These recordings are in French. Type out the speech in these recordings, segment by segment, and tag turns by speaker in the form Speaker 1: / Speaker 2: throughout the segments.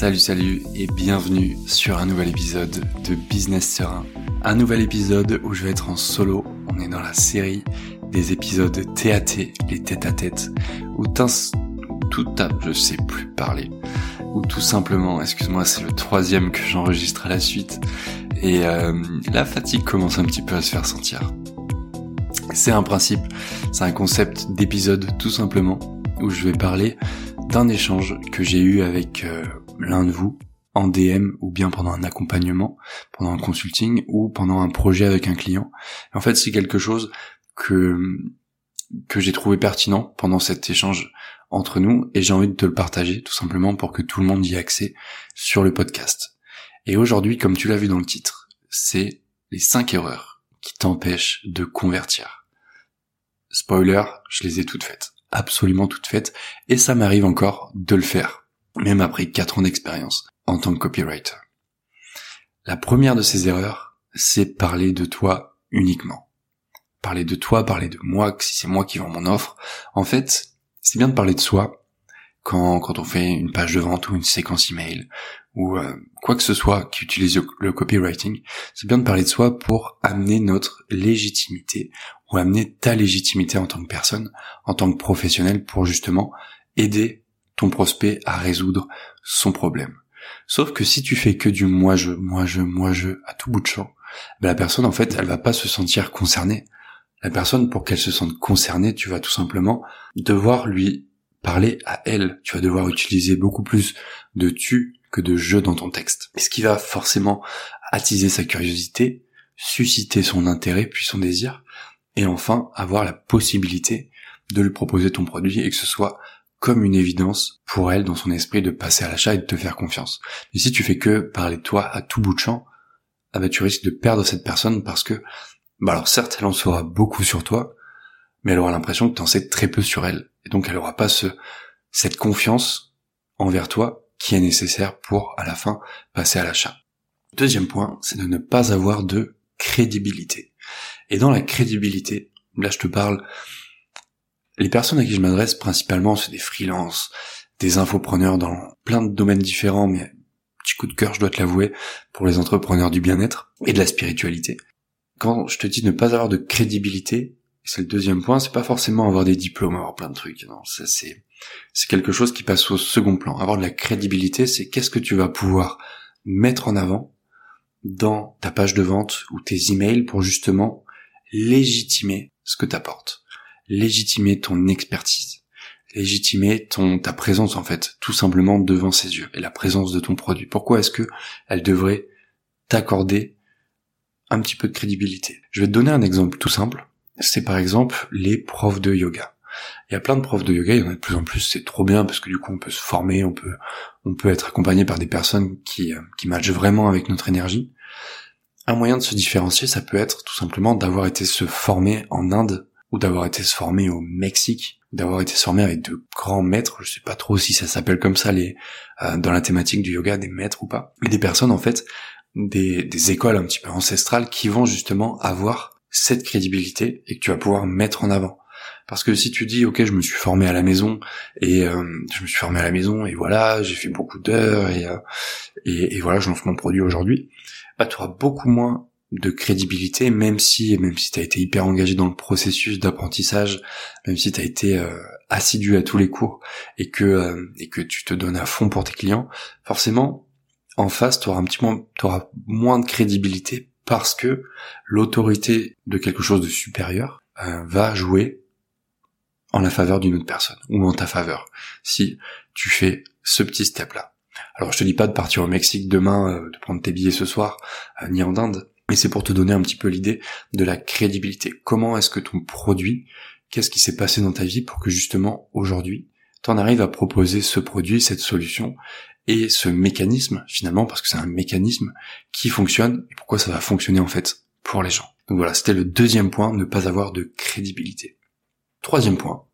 Speaker 1: Salut salut et bienvenue sur un nouvel épisode de Business Serein. Un nouvel épisode où je vais être en solo. On est dans la série des épisodes TAT, les têtes à tête, où tout à, je sais plus parler, ou tout simplement, excuse-moi, c'est le troisième que j'enregistre à la suite, et euh, la fatigue commence un petit peu à se faire sentir. C'est un principe, c'est un concept d'épisode tout simplement, où je vais parler d'un échange que j'ai eu avec euh, l'un de vous en DM ou bien pendant un accompagnement, pendant un consulting ou pendant un projet avec un client. En fait, c'est quelque chose que que j'ai trouvé pertinent pendant cet échange entre nous et j'ai envie de te le partager tout simplement pour que tout le monde y ait accès sur le podcast. Et aujourd'hui, comme tu l'as vu dans le titre, c'est les 5 erreurs qui t'empêchent de convertir. Spoiler, je les ai toutes faites. Absolument toutes faites. Et ça m'arrive encore de le faire. Même après 4 ans d'expérience en tant que copywriter. La première de ces erreurs, c'est parler de toi uniquement. Parler de toi, parler de moi, si c'est moi qui vends mon offre. En fait, c'est bien de parler de soi quand, quand on fait une page de vente ou une séquence email ou euh, quoi que ce soit qui utilise le copywriting, c'est bien de parler de soi pour amener notre légitimité ou amener ta légitimité en tant que personne, en tant que professionnel pour justement aider prospect à résoudre son problème. Sauf que si tu fais que du moi je, moi je, moi je à tout bout de champ, ben la personne en fait elle va pas se sentir concernée. La personne pour qu'elle se sente concernée, tu vas tout simplement devoir lui parler à elle. Tu vas devoir utiliser beaucoup plus de tu que de je dans ton texte. Ce qui va forcément attiser sa curiosité, susciter son intérêt puis son désir, et enfin avoir la possibilité de lui proposer ton produit et que ce soit comme une évidence pour elle dans son esprit de passer à l'achat et de te faire confiance. Mais si tu fais que parler de toi à tout bout de champ, ah bah tu risques de perdre cette personne parce que, bah alors certes elle en saura beaucoup sur toi, mais elle aura l'impression que tu en sais très peu sur elle. Et donc elle aura pas ce, cette confiance envers toi qui est nécessaire pour, à la fin, passer à l'achat. Deuxième point, c'est de ne pas avoir de crédibilité. Et dans la crédibilité, là je te parle, les personnes à qui je m'adresse principalement, c'est des freelances, des infopreneurs dans plein de domaines différents, mais petit coup de cœur, je dois te l'avouer, pour les entrepreneurs du bien-être et de la spiritualité. Quand je te dis ne pas avoir de crédibilité, c'est le deuxième point, c'est pas forcément avoir des diplômes, avoir plein de trucs, non, ça c'est, c'est quelque chose qui passe au second plan. Avoir de la crédibilité, c'est qu'est-ce que tu vas pouvoir mettre en avant dans ta page de vente ou tes emails pour justement légitimer ce que t'apportes, légitimer ton expertise, légitimer ton ta présence en fait, tout simplement devant ses yeux et la présence de ton produit. Pourquoi est-ce que elle devrait t'accorder un petit peu de crédibilité? Je vais te donner un exemple tout simple. C'est par exemple les profs de yoga. Il y a plein de profs de yoga, il y en a de plus en plus, c'est trop bien parce que du coup on peut se former, on peut on peut être accompagné par des personnes qui euh, qui matchent vraiment avec notre énergie. Un moyen de se différencier, ça peut être tout simplement d'avoir été se former en Inde ou d'avoir été se former au Mexique, d'avoir été se former avec de grands maîtres, je sais pas trop si ça s'appelle comme ça les euh, dans la thématique du yoga des maîtres ou pas, mais des personnes en fait des, des écoles un petit peu ancestrales qui vont justement avoir cette crédibilité et que tu vas pouvoir mettre en avant. Parce que si tu dis ok je me suis formé à la maison et euh, je me suis formé à la maison et voilà j'ai fait beaucoup d'heures et, euh, et, et voilà je lance mon produit aujourd'hui, bah tu auras beaucoup moins de crédibilité même si même si tu as été hyper engagé dans le processus d'apprentissage, même si tu as été euh, assidu à tous les cours et que et que tu te donnes à fond pour tes clients, forcément en face tu auras un petit moins auras moins de crédibilité parce que l'autorité de quelque chose de supérieur va jouer en la faveur d'une autre personne ou en ta faveur si tu fais ce petit step là. Alors je te dis pas de partir au Mexique demain, euh, de prendre tes billets ce soir, euh, ni en Inde, mais c'est pour te donner un petit peu l'idée de la crédibilité. Comment est-ce que ton produit, qu'est-ce qui s'est passé dans ta vie pour que justement aujourd'hui, tu en arrives à proposer ce produit, cette solution et ce mécanisme finalement, parce que c'est un mécanisme qui fonctionne et pourquoi ça va fonctionner en fait pour les gens. Donc voilà, c'était le deuxième point, ne pas avoir de crédibilité. Troisième point,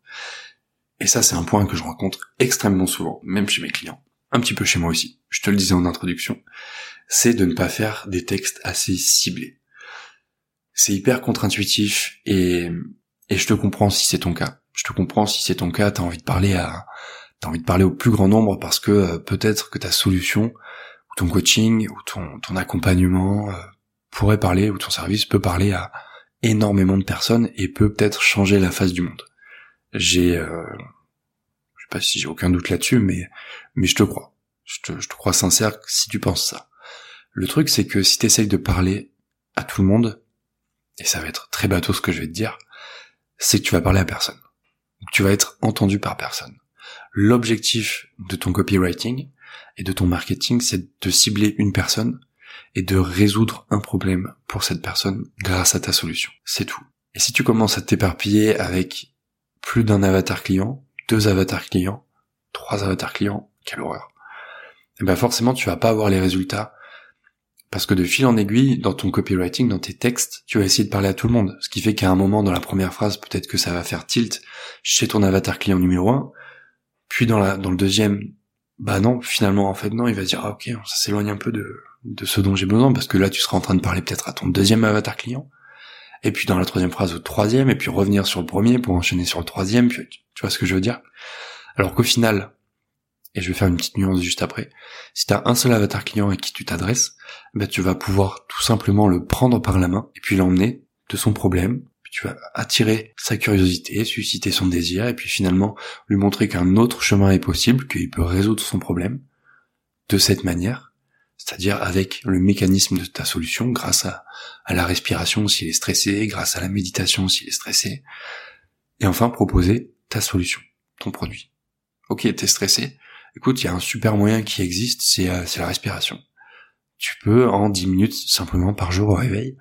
Speaker 1: et ça c'est un point que je rencontre extrêmement souvent, même chez mes clients, un petit peu chez moi aussi, je te le disais en introduction, c'est de ne pas faire des textes assez ciblés. C'est hyper contre-intuitif et, et je te comprends si c'est ton cas. Je te comprends si c'est ton cas, t'as envie de parler à T'as envie de parler au plus grand nombre parce que euh, peut-être que ta solution, ou ton coaching, ou ton, ton accompagnement euh, pourrait parler, ou ton service peut parler à énormément de personnes et peut peut-être changer la face du monde. J'ai, euh, sais pas si j'ai aucun doute là-dessus, mais mais je te crois. Je te, je te crois sincère si tu penses ça. Le truc, c'est que si t'essayes de parler à tout le monde, et ça va être très bateau ce que je vais te dire, c'est que tu vas parler à personne. Tu vas être entendu par personne. L'objectif de ton copywriting et de ton marketing, c'est de cibler une personne et de résoudre un problème pour cette personne grâce à ta solution. C'est tout. Et si tu commences à t'éparpiller avec plus d'un avatar client, deux avatars clients, trois avatars clients, quelle horreur. Et eh ben forcément tu vas pas avoir les résultats parce que de fil en aiguille, dans ton copywriting, dans tes textes, tu vas essayer de parler à tout le monde. Ce qui fait qu'à un moment, dans la première phrase, peut-être que ça va faire tilt chez ton avatar client numéro un. Puis dans la, dans le deuxième, bah non, finalement, en fait, non, il va dire, ah, ok, ça s'éloigne un peu de, de ce dont j'ai besoin, parce que là, tu seras en train de parler peut-être à ton deuxième avatar client. Et puis dans la troisième phrase au troisième, et puis revenir sur le premier pour enchaîner sur le troisième, puis tu vois ce que je veux dire? Alors qu'au final, et je vais faire une petite nuance juste après, si tu as un seul avatar client à qui tu t'adresses, ben tu vas pouvoir tout simplement le prendre par la main et puis l'emmener de son problème, puis tu vas attirer sa curiosité, susciter son désir et puis finalement lui montrer qu'un autre chemin est possible, qu'il peut résoudre son problème de cette manière, c'est-à-dire avec le mécanisme de ta solution grâce à, à la respiration s'il est stressé, grâce à la méditation s'il est stressé, et enfin proposer ta solution, ton produit. Ok, t'es stressé, Écoute, il y a un super moyen qui existe, euh, c'est la respiration. Tu peux en 10 minutes simplement par jour au réveil,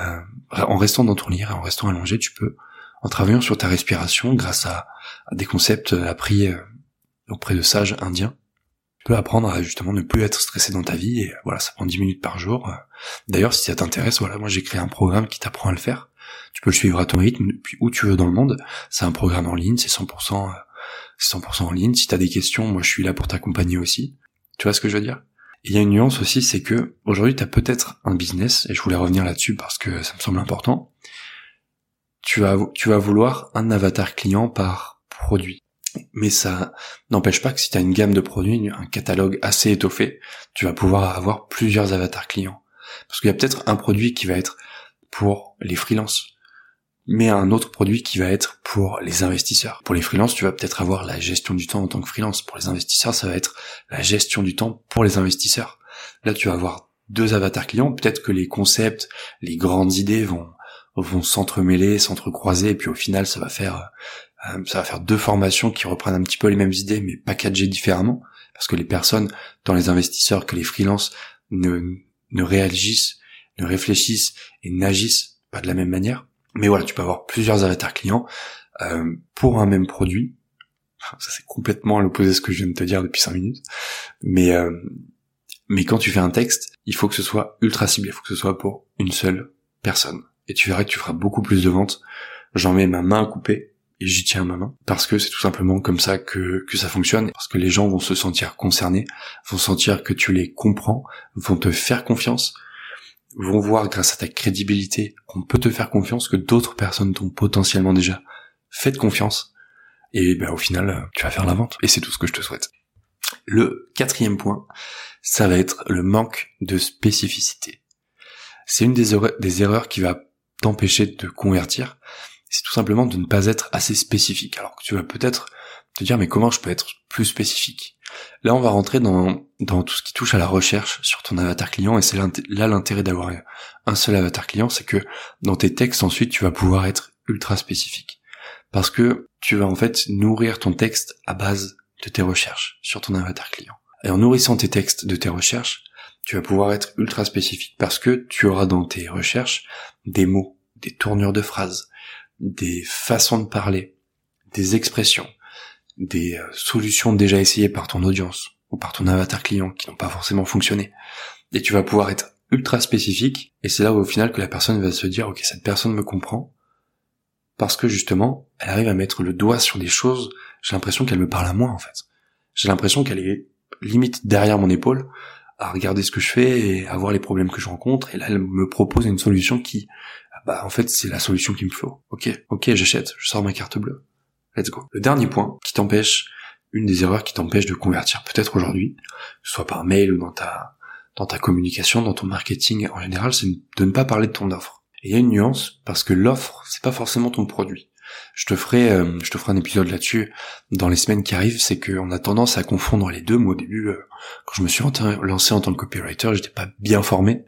Speaker 1: euh, en restant dans ton lit, en restant allongé, tu peux, en travaillant sur ta respiration grâce à, des concepts appris euh, auprès de sages indiens, tu peux apprendre à justement ne plus être stressé dans ta vie et voilà, ça prend 10 minutes par jour. D'ailleurs, si ça t'intéresse, voilà, moi j'ai créé un programme qui t'apprend à le faire. Tu peux le suivre à ton rythme, depuis où tu veux dans le monde. C'est un programme en ligne, c'est 100% 100% en ligne. Si t'as des questions, moi je suis là pour t'accompagner aussi. Tu vois ce que je veux dire? Il y a une nuance aussi, c'est que aujourd'hui t'as peut-être un business, et je voulais revenir là-dessus parce que ça me semble important. Tu vas, tu vas vouloir un avatar client par produit. Mais ça n'empêche pas que si tu as une gamme de produits, un catalogue assez étoffé, tu vas pouvoir avoir plusieurs avatars clients. Parce qu'il y a peut-être un produit qui va être pour les freelances, mais un autre produit qui va être pour les investisseurs. Pour les freelances, tu vas peut-être avoir la gestion du temps en tant que freelance. Pour les investisseurs, ça va être la gestion du temps pour les investisseurs. Là, tu vas avoir deux avatars clients. Peut-être que les concepts, les grandes idées vont vont s'entremêler, s'entrecroiser, et puis au final, ça va faire ça va faire deux formations qui reprennent un petit peu les mêmes idées, mais packagées différemment, parce que les personnes, tant les investisseurs que les freelances, ne ne réagissent, ne réfléchissent et n'agissent pas de la même manière. Mais voilà, tu peux avoir plusieurs avatars clients euh, pour un même produit. Ça c'est complètement à l'opposé de ce que je viens de te dire depuis 5 minutes. Mais euh, mais quand tu fais un texte, il faut que ce soit ultra ciblé, il faut que ce soit pour une seule personne. Et tu verras que tu feras beaucoup plus de ventes. J'en mets ma main à couper et j'y tiens ma main parce que c'est tout simplement comme ça que que ça fonctionne parce que les gens vont se sentir concernés, vont sentir que tu les comprends, vont te faire confiance vont voir grâce à ta crédibilité qu'on peut te faire confiance, que d'autres personnes t'ont potentiellement déjà fait confiance. Et ben, au final, tu vas faire la vente. Et c'est tout ce que je te souhaite. Le quatrième point, ça va être le manque de spécificité. C'est une des, des erreurs qui va t'empêcher de convertir. C'est tout simplement de ne pas être assez spécifique. Alors que tu vas peut-être te dire mais comment je peux être plus spécifique? Là, on va rentrer dans, dans tout ce qui touche à la recherche sur ton avatar client, et c'est là l'intérêt d'avoir un seul avatar client, c'est que dans tes textes, ensuite, tu vas pouvoir être ultra spécifique. Parce que tu vas en fait nourrir ton texte à base de tes recherches sur ton avatar client. Et en nourrissant tes textes de tes recherches, tu vas pouvoir être ultra spécifique parce que tu auras dans tes recherches des mots, des tournures de phrases, des façons de parler, des expressions, des euh, solutions déjà essayées par ton audience ou par ton avatar client qui n'ont pas forcément fonctionné. Et tu vas pouvoir être ultra spécifique et c'est là où au final que la personne va se dire ok cette personne me comprend parce que justement elle arrive à mettre le doigt sur des choses. J'ai l'impression qu'elle me parle à moi en fait. J'ai l'impression qu'elle est limite derrière mon épaule à regarder ce que je fais et à voir les problèmes que je rencontre. Et là elle me propose une solution qui bah en fait c'est la solution qu'il me faut ok ok j'achète je sors ma carte bleue Let's go. Le dernier point qui t'empêche une des erreurs qui t'empêche de convertir peut-être aujourd'hui, soit par mail ou dans ta dans ta communication, dans ton marketing en général, c'est de ne pas parler de ton offre. Et il y a une nuance parce que l'offre, c'est pas forcément ton produit. Je te ferai, euh, je te ferai un épisode là-dessus dans les semaines qui arrivent. C'est qu'on a tendance à confondre les deux. Moi, au début, euh, quand je me suis lancé en tant que copywriter, j'étais pas bien formé.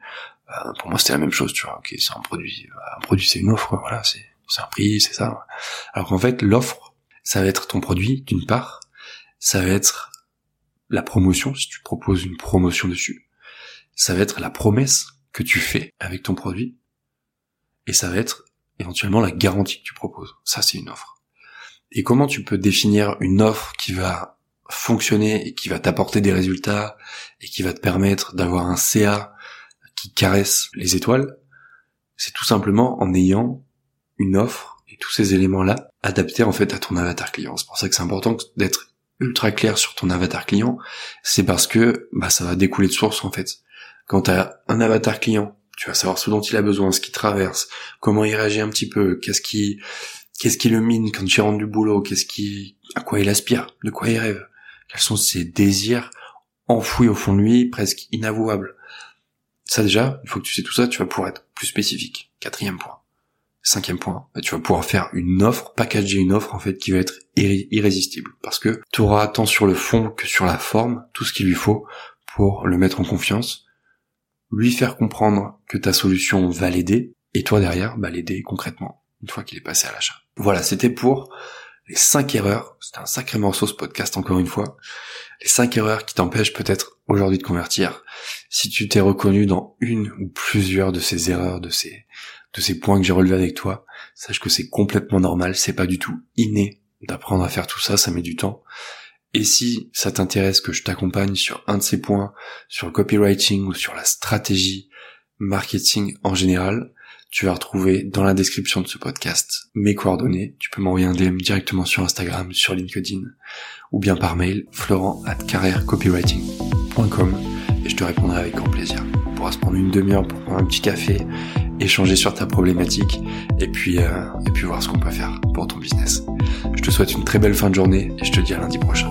Speaker 1: Euh, pour moi, c'était la même chose, tu vois. Ok, c'est un produit, un produit, c'est une offre, voilà, c'est c'est un prix, c'est ça. Alors qu'en fait, l'offre, ça va être ton produit d'une part, ça va être la promotion si tu proposes une promotion dessus, ça va être la promesse que tu fais avec ton produit, et ça va être éventuellement la garantie que tu proposes. Ça, c'est une offre. Et comment tu peux définir une offre qui va fonctionner et qui va t'apporter des résultats et qui va te permettre d'avoir un CA qui caresse les étoiles C'est tout simplement en ayant une offre et tous ces éléments-là adaptés en fait à ton avatar client. C'est pour ça que c'est important d'être ultra clair sur ton avatar client. C'est parce que bah, ça va découler de source en fait. Quand tu as un avatar client tu vas savoir ce dont il a besoin, ce qu'il traverse, comment il réagit un petit peu, qu'est-ce qui, qu'est-ce qui le mine quand il rentre du boulot, qu'est-ce qui, à quoi il aspire, de quoi il rêve, quels sont ses désirs enfouis au fond de lui, presque inavouables. Ça déjà, il faut que tu sais tout ça, tu vas pouvoir être plus spécifique. Quatrième point. Cinquième point, bah, tu vas pouvoir faire une offre, packager une offre en fait qui va être irrésistible. Parce que tu auras tant sur le fond que sur la forme tout ce qu'il lui faut pour le mettre en confiance, lui faire comprendre que ta solution va l'aider, et toi derrière, bah, l'aider concrètement, une fois qu'il est passé à l'achat. Voilà, c'était pour les cinq erreurs, c'était un sacré morceau ce podcast encore une fois, les cinq erreurs qui t'empêchent peut-être aujourd'hui de convertir. Si tu t'es reconnu dans une ou plusieurs de ces erreurs, de ces, de ces points que j'ai relevés avec toi, sache que c'est complètement normal, c'est pas du tout inné d'apprendre à faire tout ça, ça met du temps. Et si ça t'intéresse que je t'accompagne sur un de ces points, sur le copywriting ou sur la stratégie marketing en général, tu vas retrouver dans la description de ce podcast mes coordonnées. Tu peux m'envoyer un DM directement sur Instagram, sur LinkedIn ou bien par mail florent at et je te répondrai avec grand plaisir. On pourra se prendre une demi-heure pour prendre un petit café, échanger sur ta problématique et puis, euh, et puis voir ce qu'on peut faire pour ton business. Je te souhaite une très belle fin de journée et je te dis à lundi prochain.